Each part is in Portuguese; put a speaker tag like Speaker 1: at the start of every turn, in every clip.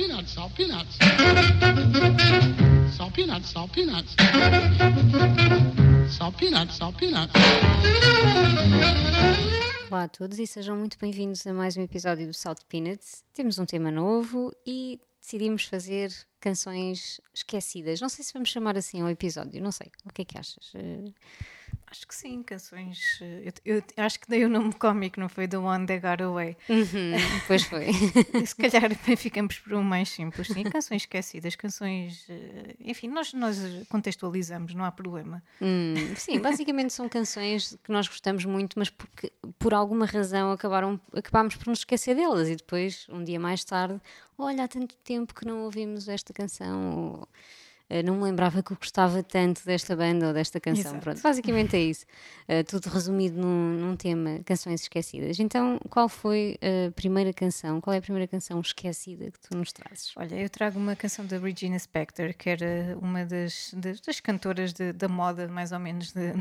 Speaker 1: peanuts, salt peanuts. Salt peanuts, salt peanuts. Salt peanuts, salt peanuts.
Speaker 2: Olá a todos e sejam muito bem-vindos a mais um episódio do Salt Peanuts. Temos um tema novo e decidimos fazer canções esquecidas. Não sei se vamos chamar assim ao episódio, não sei. O que é que achas?
Speaker 3: Acho que sim, canções. eh, Eu, eu acho que dei o nome cómico, não foi The One That Got Away.
Speaker 2: Uhum, pois foi.
Speaker 3: Se calhar ficamos por um mais simples. Sim, canções esquecidas, canções. eh, Enfim, nós, nós contextualizamos, não há problema.
Speaker 2: Hum, sim, basicamente são canções que nós gostamos muito, mas porque por alguma razão acabaram, acabámos por nos esquecer delas e depois, um dia mais tarde, olha, há tanto tempo que não ouvimos esta canção. Ou, não me lembrava que eu gostava tanto desta banda ou desta canção.
Speaker 3: Exato.
Speaker 2: Pronto, basicamente é isso. Eh, tudo resumido num, num tema canções esquecidas. Então, qual foi a primeira canção? Qual é a primeira canção esquecida que tu nos trazes?
Speaker 3: Olha, eu trago uma canção da Regina Spektor, que era uma das, das, das cantoras de- da moda, mais ou menos, de-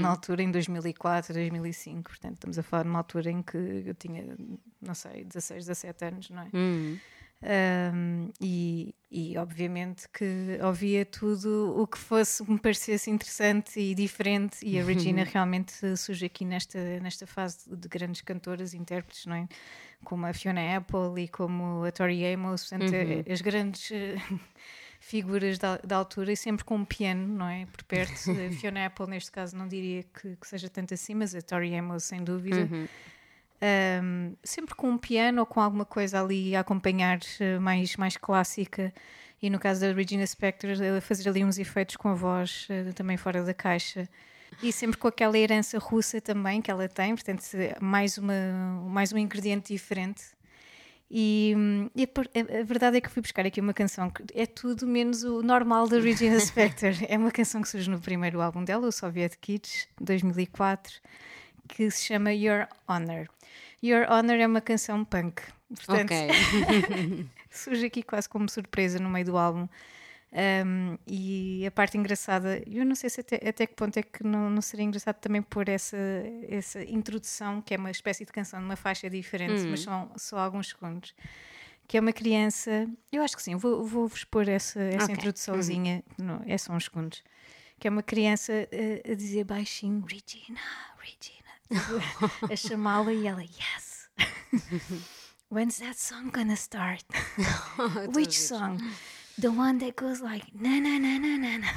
Speaker 3: na altura, em 2004, 2005. Portanto, estamos a falar de uma altura em que eu tinha, não sei, 16, 17 anos, não é?
Speaker 2: Hum,
Speaker 3: Um, e, e obviamente que ouvia tudo o que fosse me parecesse interessante e diferente e a Regina realmente surge aqui nesta, nesta fase de grandes cantoras intérpretes, não é? Como a Fiona Apple e como a Tori Amos, portanto, eh, as grandes eh, figuras da, da altura e sempre com um piano, não é? Por perto. A Fiona Apple, neste caso, não diria que, que seja tanto assim, mas a Tori Amos, sem dúvida. Um, sempre com um piano ou com alguma coisa ali a acompanhar eh, mais, mais clássica. E no caso da Regina Spektor ela fazer ali uns efeitos com a voz eh, também fora da caixa. E sempre com aquela herança russa também que ela tem, portanto mais, uma, mais um ingrediente diferente. E, e a, a- verdade é que fui buscar aqui uma canção que é tudo menos o normal da Regina Spektor. É uma canção que surge no primeiro álbum dela, o Soviet Kids 2004 que se chama Your Honor. Your Honor é uma canção punk. Portanto,
Speaker 2: ok.
Speaker 3: surge aqui quase como surpresa no meio do álbum. Um, e a parte engraçada, eu não sei se até, até que ponto é que não, não seria engraçado também pôr essa, essa introdução, que é uma espécie de canção numa faixa diferente, mas são só alguns segundos. Que é uma criança, eu acho que sim, vou- vou-vos pôr essa, essa
Speaker 2: Ok.
Speaker 3: introduçãozinha, não, é só uns segundos. Que é uma criança eh, a dizer baixinho: Regina, Regina, a chamá-la e ela, yes. When's that song gonna start? Which song? The one that goes like na na na na na na.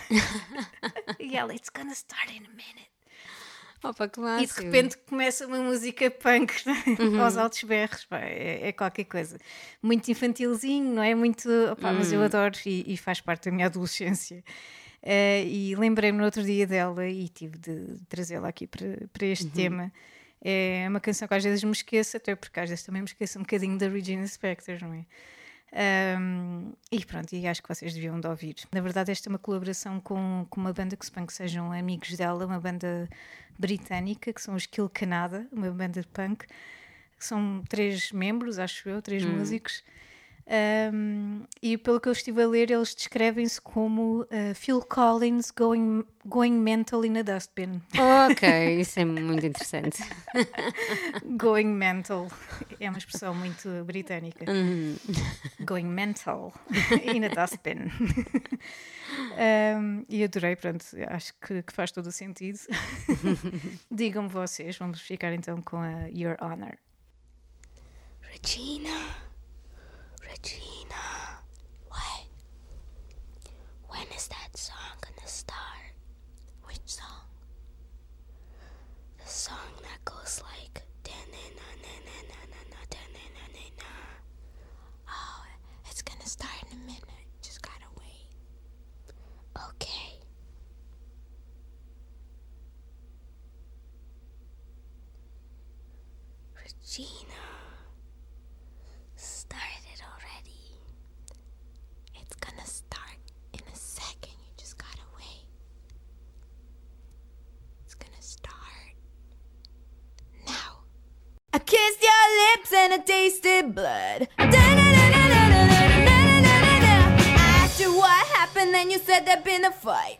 Speaker 3: ela, it's gonna start in a minute.
Speaker 2: Opa, que
Speaker 3: E de repente começa uma música punk aos altos berros, pá, é, é qualquer coisa. Muito infantilzinho, não é? Muito. opá, Mas eu adoro e, e faz parte da minha adolescência. Eh, e lembrei-me no outro dia dela e tive de trazê-la aqui para, para este tema. É uma canção que às vezes me esqueço, até porque às vezes também me esqueço um bocadinho da Regina Spektor, não é? Um, e pronto, e acho que vocês deviam de ouvir. Na verdade, esta é uma colaboração com, com uma banda que suponho que sejam amigos dela, uma banda britânica, que são os Kill Canada, uma banda de punk. São três membros, acho eu, três músicos. Um, e pelo que eu estive a ler, eles descrevem-se como uh, Phil Collins going, going mental in a dustbin.
Speaker 2: Ok, isso é muito interessante.
Speaker 3: Going mental é uma expressão muito britânica. Going mental in a dustbin. Um, e adorei, pronto, acho que, que faz todo o sentido. Digam-me vocês, vamos ficar então com a Your Honor.
Speaker 4: Regina, Regina, what? When is that song gonna start? Which song? The song that goes like. "Da-na-na-na-na-na-na, da-na-na-na-na." Oh, it's gonna start in a minute. Just gotta wait. Okay. Regina. Started already. It's gonna start in a second. You just gotta wait. It's gonna start now.
Speaker 5: I kissed your lips and I tasted blood. You what happened, then you said there'd been a fight.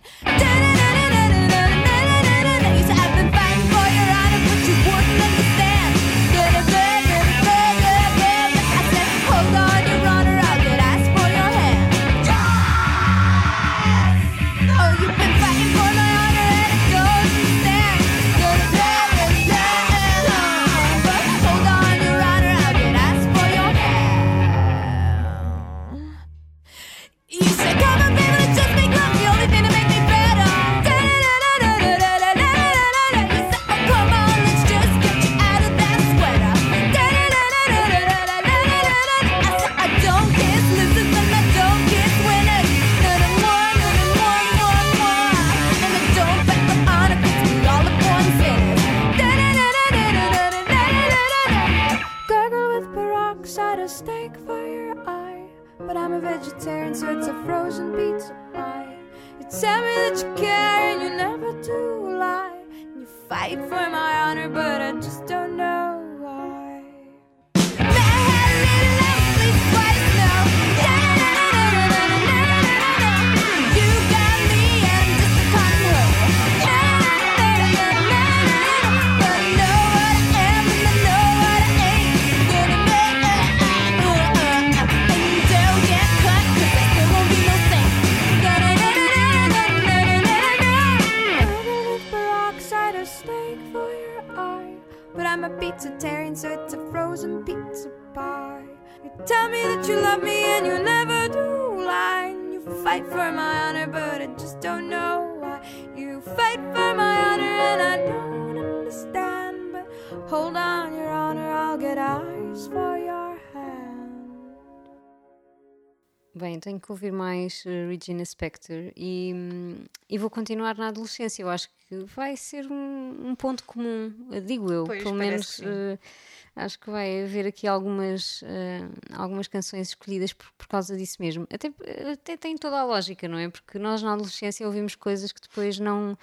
Speaker 5: Honor, but I just don't know why. You fight for my honor, and I don't understand. But hold on, your honor, I'll get eyes for your hand.
Speaker 2: Bem, tenho que ouvir mais eh, Regina Spektor e, hum, e vou continuar na adolescência. Eu acho que vai ser um, um ponto comum, digo eu,
Speaker 3: Pois,
Speaker 2: pelo menos.
Speaker 3: que sim.
Speaker 2: eh, acho que vai haver aqui algumas, eh, algumas canções escolhidas por, por causa disso mesmo. Até, até tem toda a lógica, não é? Porque nós na adolescência ouvimos coisas que depois não.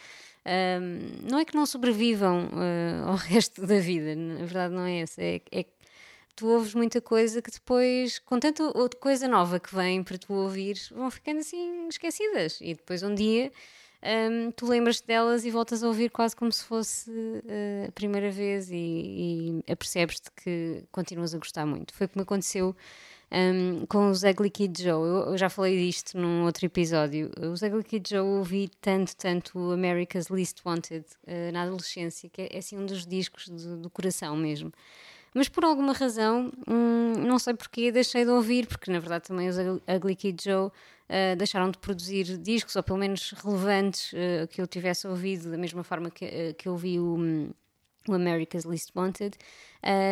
Speaker 2: ahm, não é que não sobrevivam eh, ao resto da vida, na verdade não é essa. É, é que tu ouves muita coisa que depois, com tanta coisa nova que vem para tu ouvires, vão ficando assim esquecidas. E depois um dia hum, tu lembras-te delas e voltas a ouvir quase como se fosse eh, a primeira vez e, e apercebes-te que continuas a gostar muito. Foi o que me aconteceu hum, com os Ugly Kid Joe. Eu, eu já falei disto num outro episódio. Os Ugly Kid Joe ouvi tanto, tanto America's Least Wanted eh, na adolescência, que é, é assim um dos discos do- do coração mesmo. Mas por alguma razão, hum, não sei porquê, deixei de ouvir, porque na verdade também os Ugly Kid Joe ah, deixaram de produzir discos, ou pelo menos relevantes, ah, que eu tivesse ouvido da mesma forma que, ah, que eu vi o, hum, o America's Least Wanted.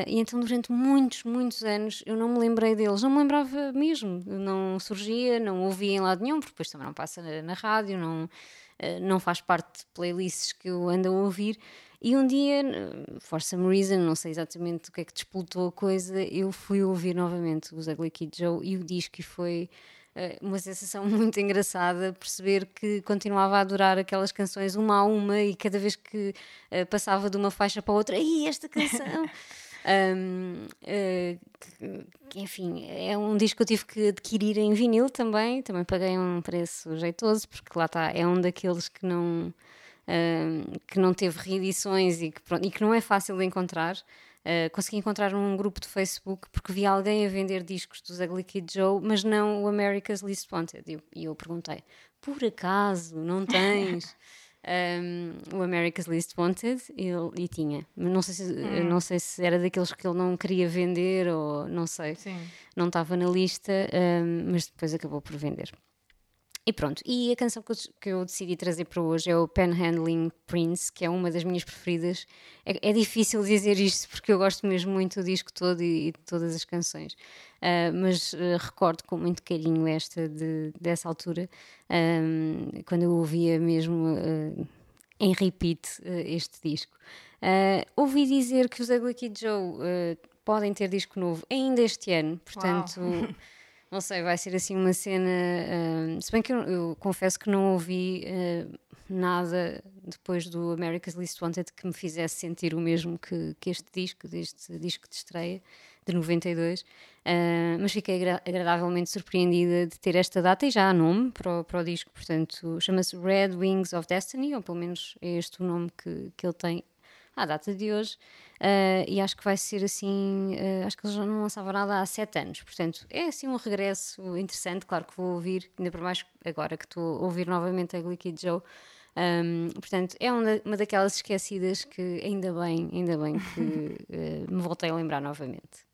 Speaker 2: E então durante muitos, muitos anos eu não me lembrei deles, não me lembrava mesmo, não surgia, não ouvia em lado nenhum, porque depois também não passa na, na rádio, não, não faz parte de playlists que eu ando a ouvir. E um dia, for some reason, não sei exatamente o que é que despoltou a coisa, eu fui ouvir novamente os Ugly Kid Joe e o disco e foi uma sensação muito engraçada perceber que continuava a adorar aquelas canções uma a uma e cada vez que eh, passava de uma faixa para outra, e esta canção! Um, eh, que- que, enfim, é um disco que eu tive que adquirir em vinil também. Também paguei um preço jeitoso, porque lá está, é um daqueles que não, um, que não teve reedições e que, pronto, e que não é fácil de encontrar. Uh, consegui encontrar num grupo de Facebook porque vi alguém a vender discos dos Ugly Kid Joe, mas não o America's Least Wanted. E eu, e eu perguntei: por acaso não tens? um, o America's Least Wanted e, ele- e tinha, não sei, se, não sei se era daqueles que ele não queria vender ou não sei,
Speaker 3: Sim.
Speaker 2: não estava na lista, um, mas depois acabou por vender. E pronto, e a canção que eu, que eu decidi trazer para hoje é o Panhandling Prince, que é uma das minhas preferidas. É, é difícil dizer isto porque eu gosto mesmo muito do disco todo e, e de todas as canções, Ah, mas ah, recordo com muito carinho esta de, dessa altura, ahm, quando eu ouvia mesmo ah, em repeat este disco. Ouvi dizer que os Ugly Kid Joe podem ter disco novo ainda este ano, portanto. Não sei, vai ser assim uma cena. ah, se bem que eu, eu confesso que não ouvi ah, nada depois do America's Least Wanted que me fizesse sentir o mesmo que, que este disco, deste disco de estreia de 92. Ah, mas fiquei agra- agradavelmente surpreendida de ter esta data e já há nome para o, para o disco, portanto, chama-se Red Wings of Destiny, ou pelo menos é este o nome que, que ele tem à data de hoje, ah, e acho que vai ser assim. ah, acho que eles já não lançavam nada há sete anos, portanto, é assim um regresso interessante. Claro que vou ouvir, ainda por mais agora que estou a ouvir novamente a Glicky Joe. Ahm, portanto, é uma, daquelas esquecidas que ainda bem, ainda bem que ah, me voltei a lembrar novamente.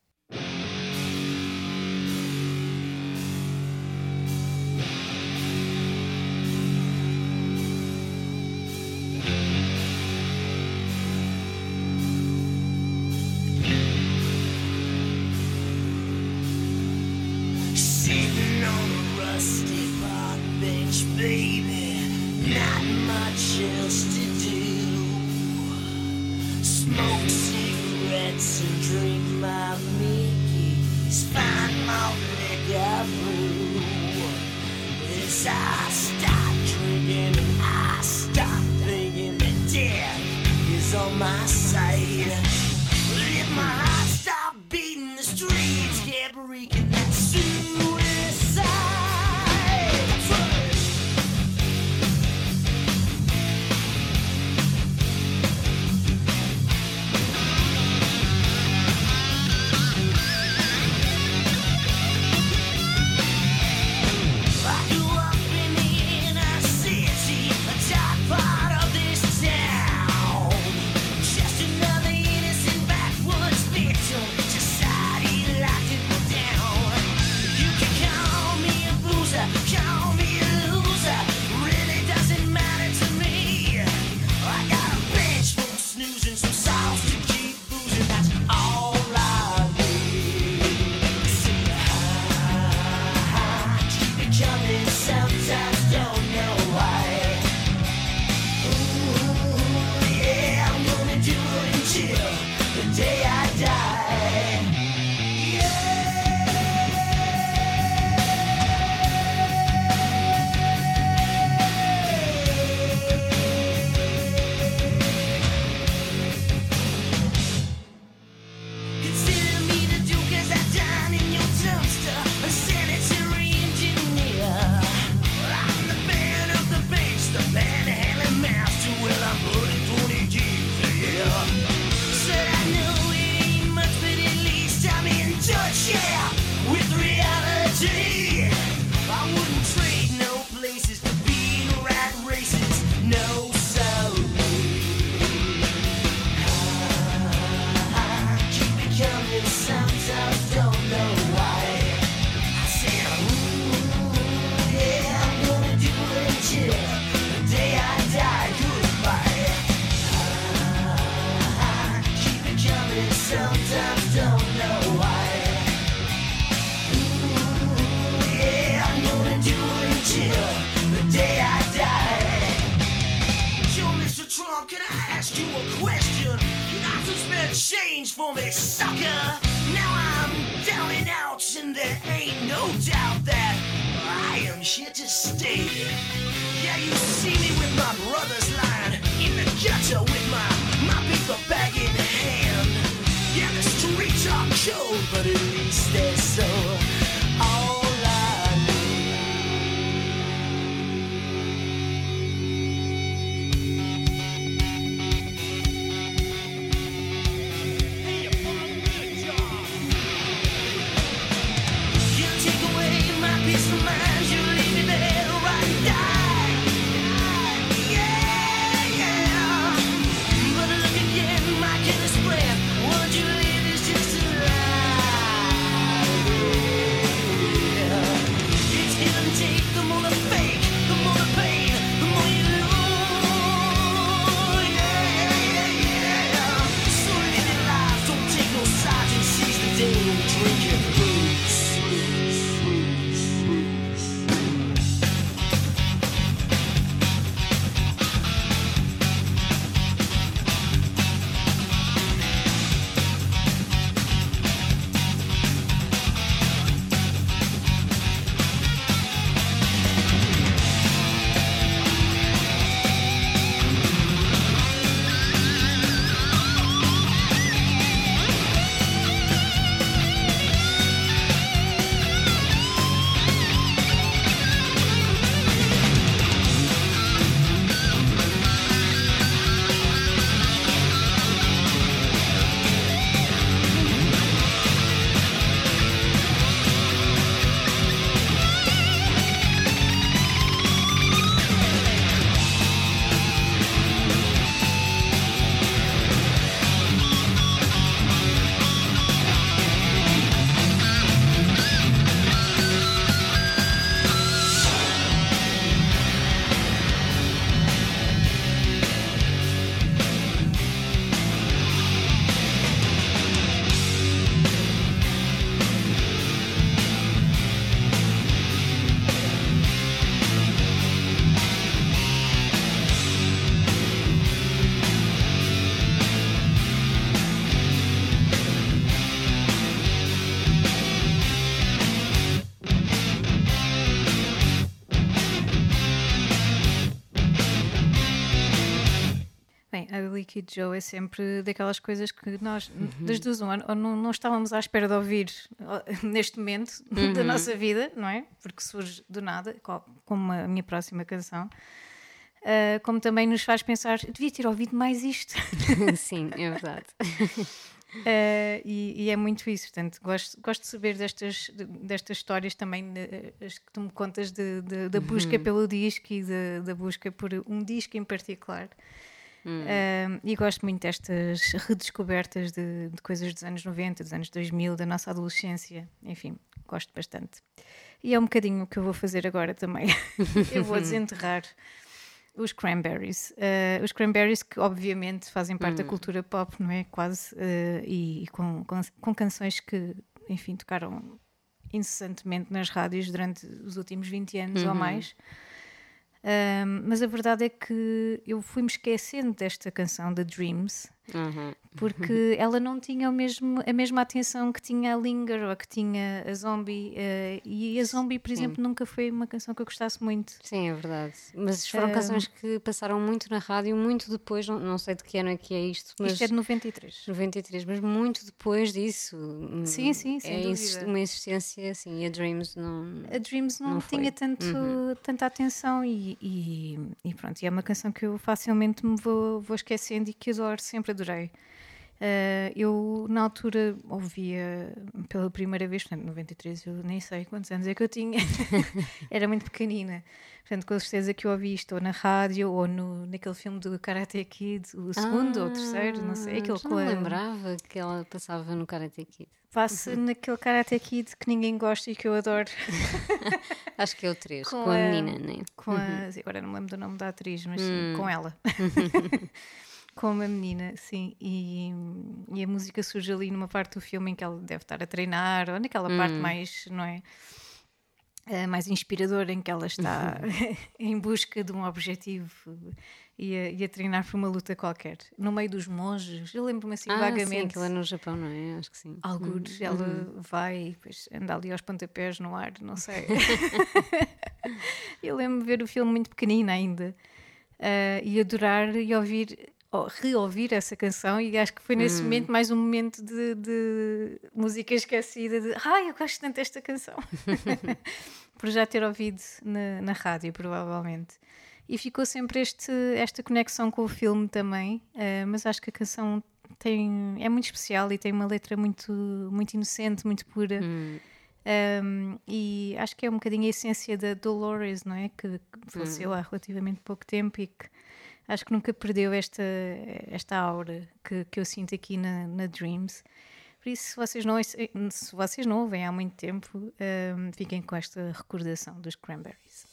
Speaker 6: to spare change for me, sucker. Now I'm down and out, and there ain't no doubt that I am here to stay. Yeah, you see me with my brother's line in the gutter with my my paper bag in hand. Yeah, the streets are cold, but at least
Speaker 3: there's Kid Joe é sempre daquelas coisas que nós,
Speaker 2: Uhum.
Speaker 3: das duas, uma, ou não, não estávamos à espera de ouvir neste momento
Speaker 2: Uhum.
Speaker 3: da nossa vida, não é? Porque surge do nada, co- como a minha próxima canção. Ah, como também nos faz pensar, devia ter ouvido mais isto.
Speaker 2: Sim, é verdade.
Speaker 3: Uh, e, e é muito isso, portanto, gosto, gosto de saber destas, de- destas histórias também, as que tu me contas de, de- da busca pelo disco e de- da busca por um disco em particular. Uh, e gosto muito destas redescobertas de, de coisas dos anos 90, dos anos 2000, da nossa adolescência, enfim, gosto bastante. E é um bocadinho o que eu vou fazer agora também. eu vou desenterrar os Cranberries. Uh, os Cranberries que obviamente fazem parte da cultura pop, não é? Quase. uh, e e com, com, com canções que, enfim, tocaram incessantemente nas rádios durante os últimos 20 anos ou mais. Mas a verdade é que eu fui-me esquecendo desta canção, The Dreams,
Speaker 2: Uhum.
Speaker 3: porque ela não tinha o mesmo, a mesma atenção que tinha a Linger ou que tinha a Zombie. eh, e a Zombie, por exemplo, nunca foi uma canção que eu gostasse muito.
Speaker 2: Sim, é verdade. Mas foram
Speaker 3: Ah.
Speaker 2: canções que passaram muito na rádio, muito depois, não, não sei de que ano é que é isto, mas.
Speaker 3: Isto é de 93.
Speaker 2: 93, mas muito depois disso. hum,
Speaker 3: Sim, sim,
Speaker 2: é
Speaker 3: dúvida.
Speaker 2: uma existência assim. E a Dreams não.
Speaker 3: A Dreams não,
Speaker 2: Não
Speaker 3: tinha tanto, tanta atenção e, e, e pronto, e é uma canção que eu facilmente me vou, vou esquecendo e que adoro, sempre adorei. Ah, eu na altura ouvia pela primeira vez, portanto 93, eu nem sei quantos anos é que eu tinha, era muito pequenina, portanto com certeza que eu ouvi isto ou na rádio ou no, naquele filme do Karate Kid, o segundo ou o terceiro, não sei, aquele
Speaker 2: Ah,
Speaker 3: com
Speaker 2: não
Speaker 3: a-
Speaker 2: lembrava que ela passava no Karate Kid.
Speaker 3: passa naquele Karate Kid que ninguém gosta e que eu adoro.
Speaker 2: Acho que é o 3,
Speaker 3: Com
Speaker 2: com, a
Speaker 3: a-
Speaker 2: menina, né?
Speaker 3: com a. Agora não me lembro do nome da atriz, mas sim, com ela. com uma menina, sim. E, e a música surge ali numa parte do filme em que ela deve estar a treinar, ou naquela parte mais, não é? eh, mais inspiradora em que ela está em busca de um objetivo e a, e a treinar para uma luta qualquer, no meio dos monges. Eu lembro-me assim
Speaker 2: Ah, sim,
Speaker 3: vagamente.
Speaker 2: aquilo é no Japão, não é? Acho que sim.
Speaker 3: Algures, ela vai e depois anda ali aos pontapés no ar, não sei. eu lembro-me ver o filme muito pequenina ainda ah, e adorar e ouvir, ou reouvir essa canção. E acho que foi nesse momento mais um momento de, de música esquecida. De ai, eu gosto tanto desta canção, por já ter ouvido na, na rádio, provavelmente. E ficou sempre este, esta conexão com o filme também, ah, mas acho que a canção tem, é muito especial e tem uma letra muito, muito inocente, muito pura. Um, e acho que é um bocadinho a essência da Dolores, não é? Que, que faleceu há relativamente pouco tempo e que acho que nunca perdeu esta, esta aura que, que eu sinto aqui na, na Dreams. Por isso, se vocês não, se vocês não ouvem há muito tempo, um, fiquem com esta recordação dos Cranberries.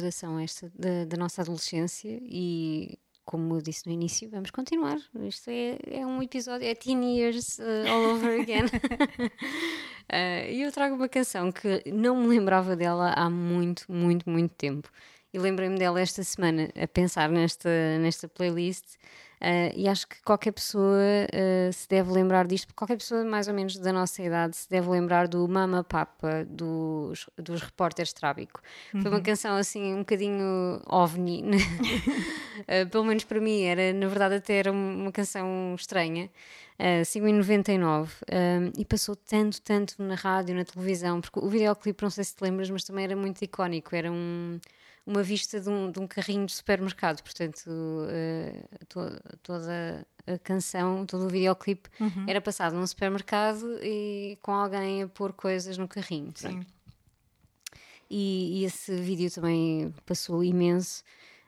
Speaker 2: Recordação esta da, da nossa adolescência e como eu disse no início, vamos continuar. Isto é, é um episódio, é teen years uh, all over again. Uh, E eu trago uma canção que não me lembrava dela há muito, muito, muito tempo. E lembrei-me dela esta semana a pensar nesta, nesta playlist. uh, e acho que qualquer pessoa uh, se deve lembrar disto, qualquer pessoa mais ou menos da nossa idade se deve lembrar do Mama Papa dos, dos repórteres Trábico. Foi uma canção assim um bocadinho ovni, né? Uh, pelo menos para mim era, na verdade, até era uma canção estranha. Uh, sigo em 99 um, e passou tanto, tanto na rádio, na televisão, porque o videoclipe, não sei se te lembras, mas também era muito icónico. Era um, uma vista de um, de um carrinho de supermercado, portanto, uh, to- toda a canção, todo o videoclipe era passado num supermercado e com alguém a pôr coisas no carrinho. pronto. E, e esse vídeo também passou imenso.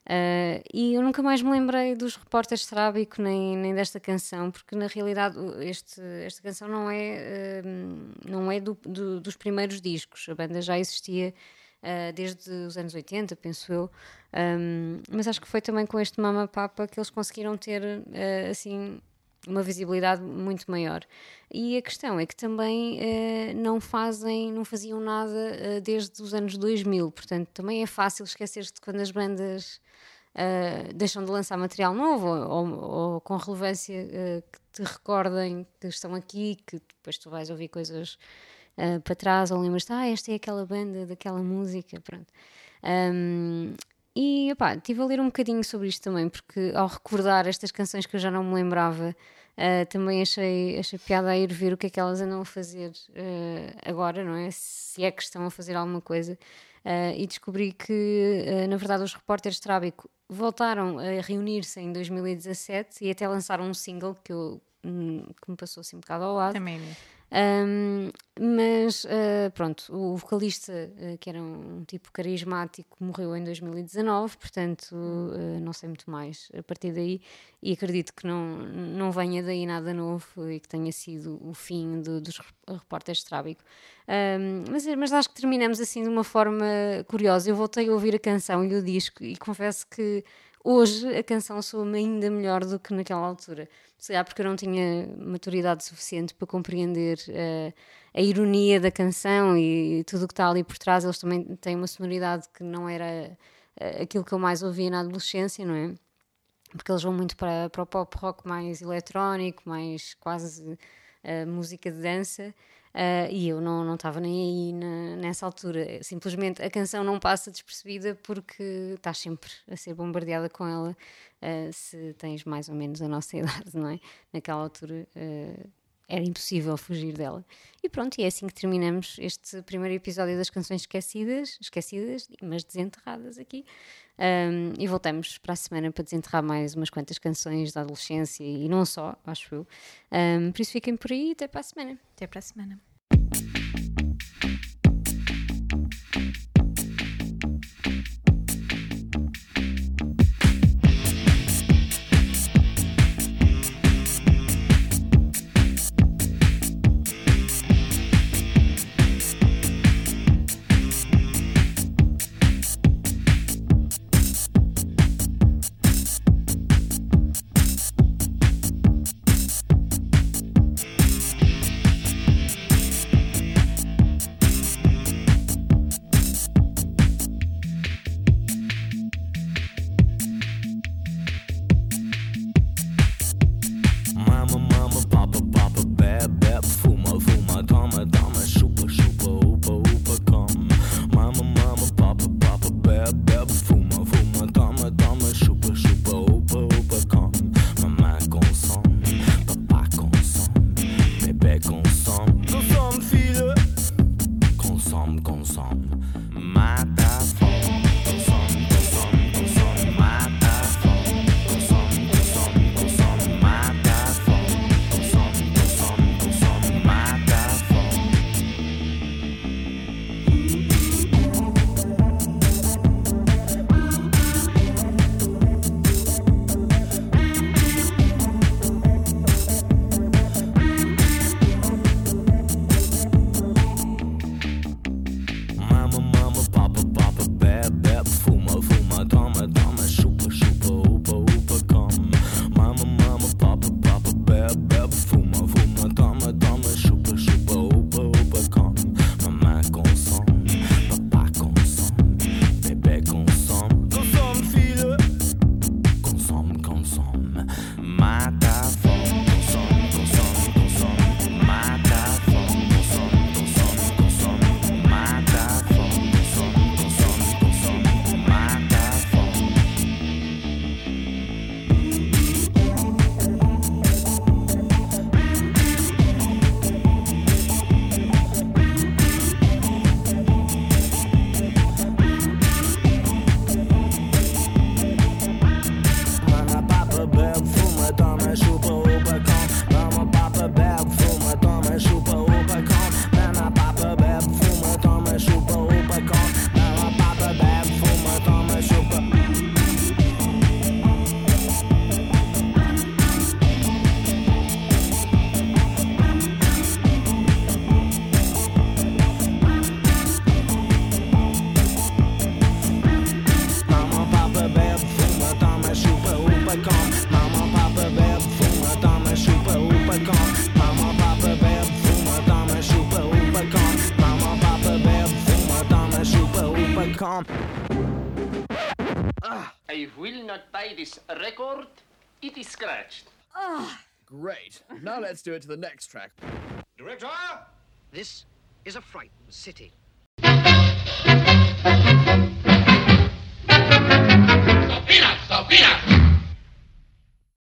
Speaker 2: Uh, e eu nunca mais me lembrei dos repórteres Trábico nem, nem desta canção, porque na realidade este, esta canção não é, uh, não é do- do- dos primeiros discos. A banda já existia uh, desde os anos 80, penso eu. Um, mas acho que foi também com este Mama Papa que eles conseguiram ter uh, assim uma visibilidade muito maior. E a questão é que também eh, não fazem, não faziam nada eh, desde os anos 2000, portanto também é fácil esquecer-te quando as bandas eh, deixam de lançar material novo ou, ou- ou com relevância eh, que te recordem que estão aqui, que depois tu vais ouvir coisas eh, para trás ou lembras-te, ah, esta é aquela banda daquela música, pronto. Um, e opá, estive a ler um bocadinho sobre isto também, porque ao recordar estas canções que eu já não me lembrava, ah, também achei, achei piada a ir ver o que é que elas andam a fazer ah, agora, não é? Se é que estão a fazer alguma coisa. Ah, e descobri que, na verdade, os repórteres Trábico voltaram a reunir-se em 2017 e até lançaram um single que, eu, que me passou assim um bocado ao lado.
Speaker 3: Também.
Speaker 2: Um, mas uh, pronto, o vocalista, uh, que era um tipo carismático, morreu em 2019, portanto uh, não sei muito mais a partir daí e acredito que não, não venha daí nada novo e que tenha sido o fim do- dos rep- repórteres de Trábico. Um, mas, mas acho que terminamos assim de uma forma curiosa. Eu voltei a ouvir a canção e o disco e confesso que hoje a canção soa-me ainda melhor do que naquela altura. Se calhar porque eu não tinha maturidade suficiente para compreender eh, a ironia da canção e tudo o que está ali por trás. Eles também têm uma sonoridade que não era eh, aquilo que eu mais ouvia na adolescência, não é? Porque eles vão muito para, para o pop rock mais eletrónico, mais quase eh, música de dança. Eh, e eu não não estava nem aí na- nessa altura. Simplesmente a canção não passa despercebida porque estás sempre a ser bombardeada com ela eh, se tens mais ou menos a nossa idade, não é? Naquela altura eh, era impossível fugir dela. E pronto, e é assim que terminamos este primeiro episódio das canções esquecidas, esquecidas, mas desenterradas aqui. Um, e voltamos para a semana para desenterrar mais umas quantas canções da adolescência e não só, acho eu. Um, por isso fiquem por aí e até para a semana.
Speaker 3: Até para a semana.
Speaker 7: Great. Now let's do it to the next track.
Speaker 8: Director! This is a frightened city.
Speaker 6: Sofina! Sofina!